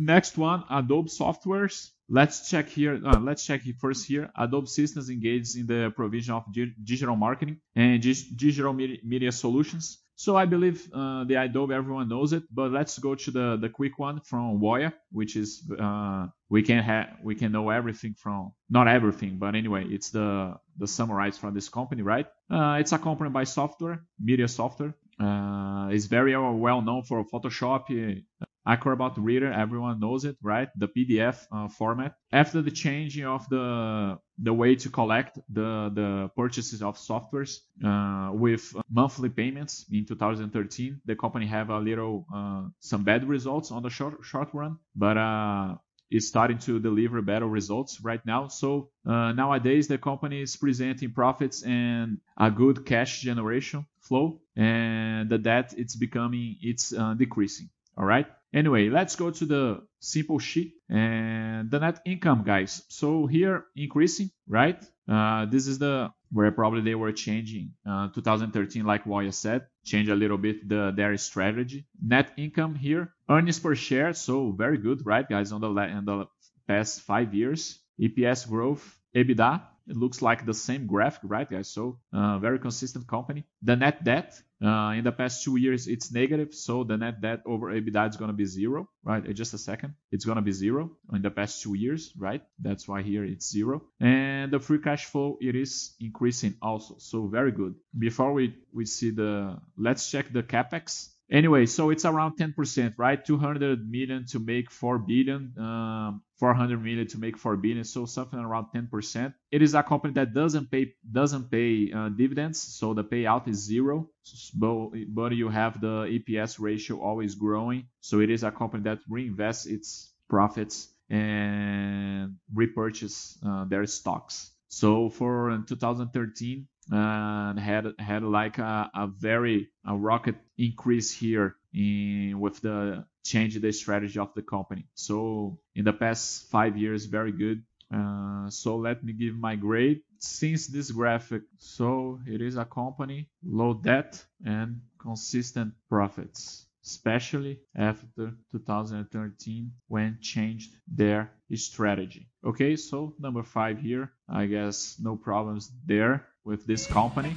Next one, Adobe Softwares. Let's check here. Uh, let's check first here. Adobe Systems engages in the provision of digital marketing and digital media solutions. So I believe uh, the Adobe everyone knows it, but let's go to the, the quick one from Voya, which is uh, we can have we can know everything from not everything, but anyway, it's the the summarize from this company, right? Uh, it's a company by software, media software. Uh, it's very well known for Photoshop, Acrobat Reader, everyone knows it, right? The PDF uh, format. After the changing of the the way to collect the the purchases of softwares uh, with monthly payments in 2013, the company have a little uh, some bad results on the short short run, but uh, is starting to deliver better results right now. So uh, nowadays the company is presenting profits and a good cash generation flow, and the debt it's becoming it's uh, decreasing. All right. Anyway, let's go to the simple sheet and the net income, guys. So here increasing, right? Uh, this is the where probably they were changing uh, 2013, like Voya said, change a little bit the their strategy. Net income here, earnings per share, so very good, right, guys? On the on the past five years, EPS growth, EBITDA, it looks like the same graphic, right, guys? So uh, very consistent company. The net debt uh, in the past two years, it's negative. So the net debt over EBITDA is going to be zero, right? In just a second, it's going to be zero in the past two years, right? That's why here it's zero. And the free cash flow, it is increasing also. So very good. Before we, we see the, let's check the capex. Anyway, so it's around 10%, right? 200 million to make 4 billion, um, 400 million to make 4 billion, so something around 10%. It is a company that doesn't pay doesn't pay uh, dividends, so the payout is zero. But, you have the EPS ratio always growing, so it is a company that reinvests its profits and repurchase uh, their stocks. So for 2013, and had had like a, a very a rocket increase here in with the change the strategy of the company. So in the past five years, very good. Uh, so let me give my grade. Since this graphic, so it is a company low debt and consistent profits especially after 2013 when changed their strategy. Okay, so number five here, I guess no problems there with this company.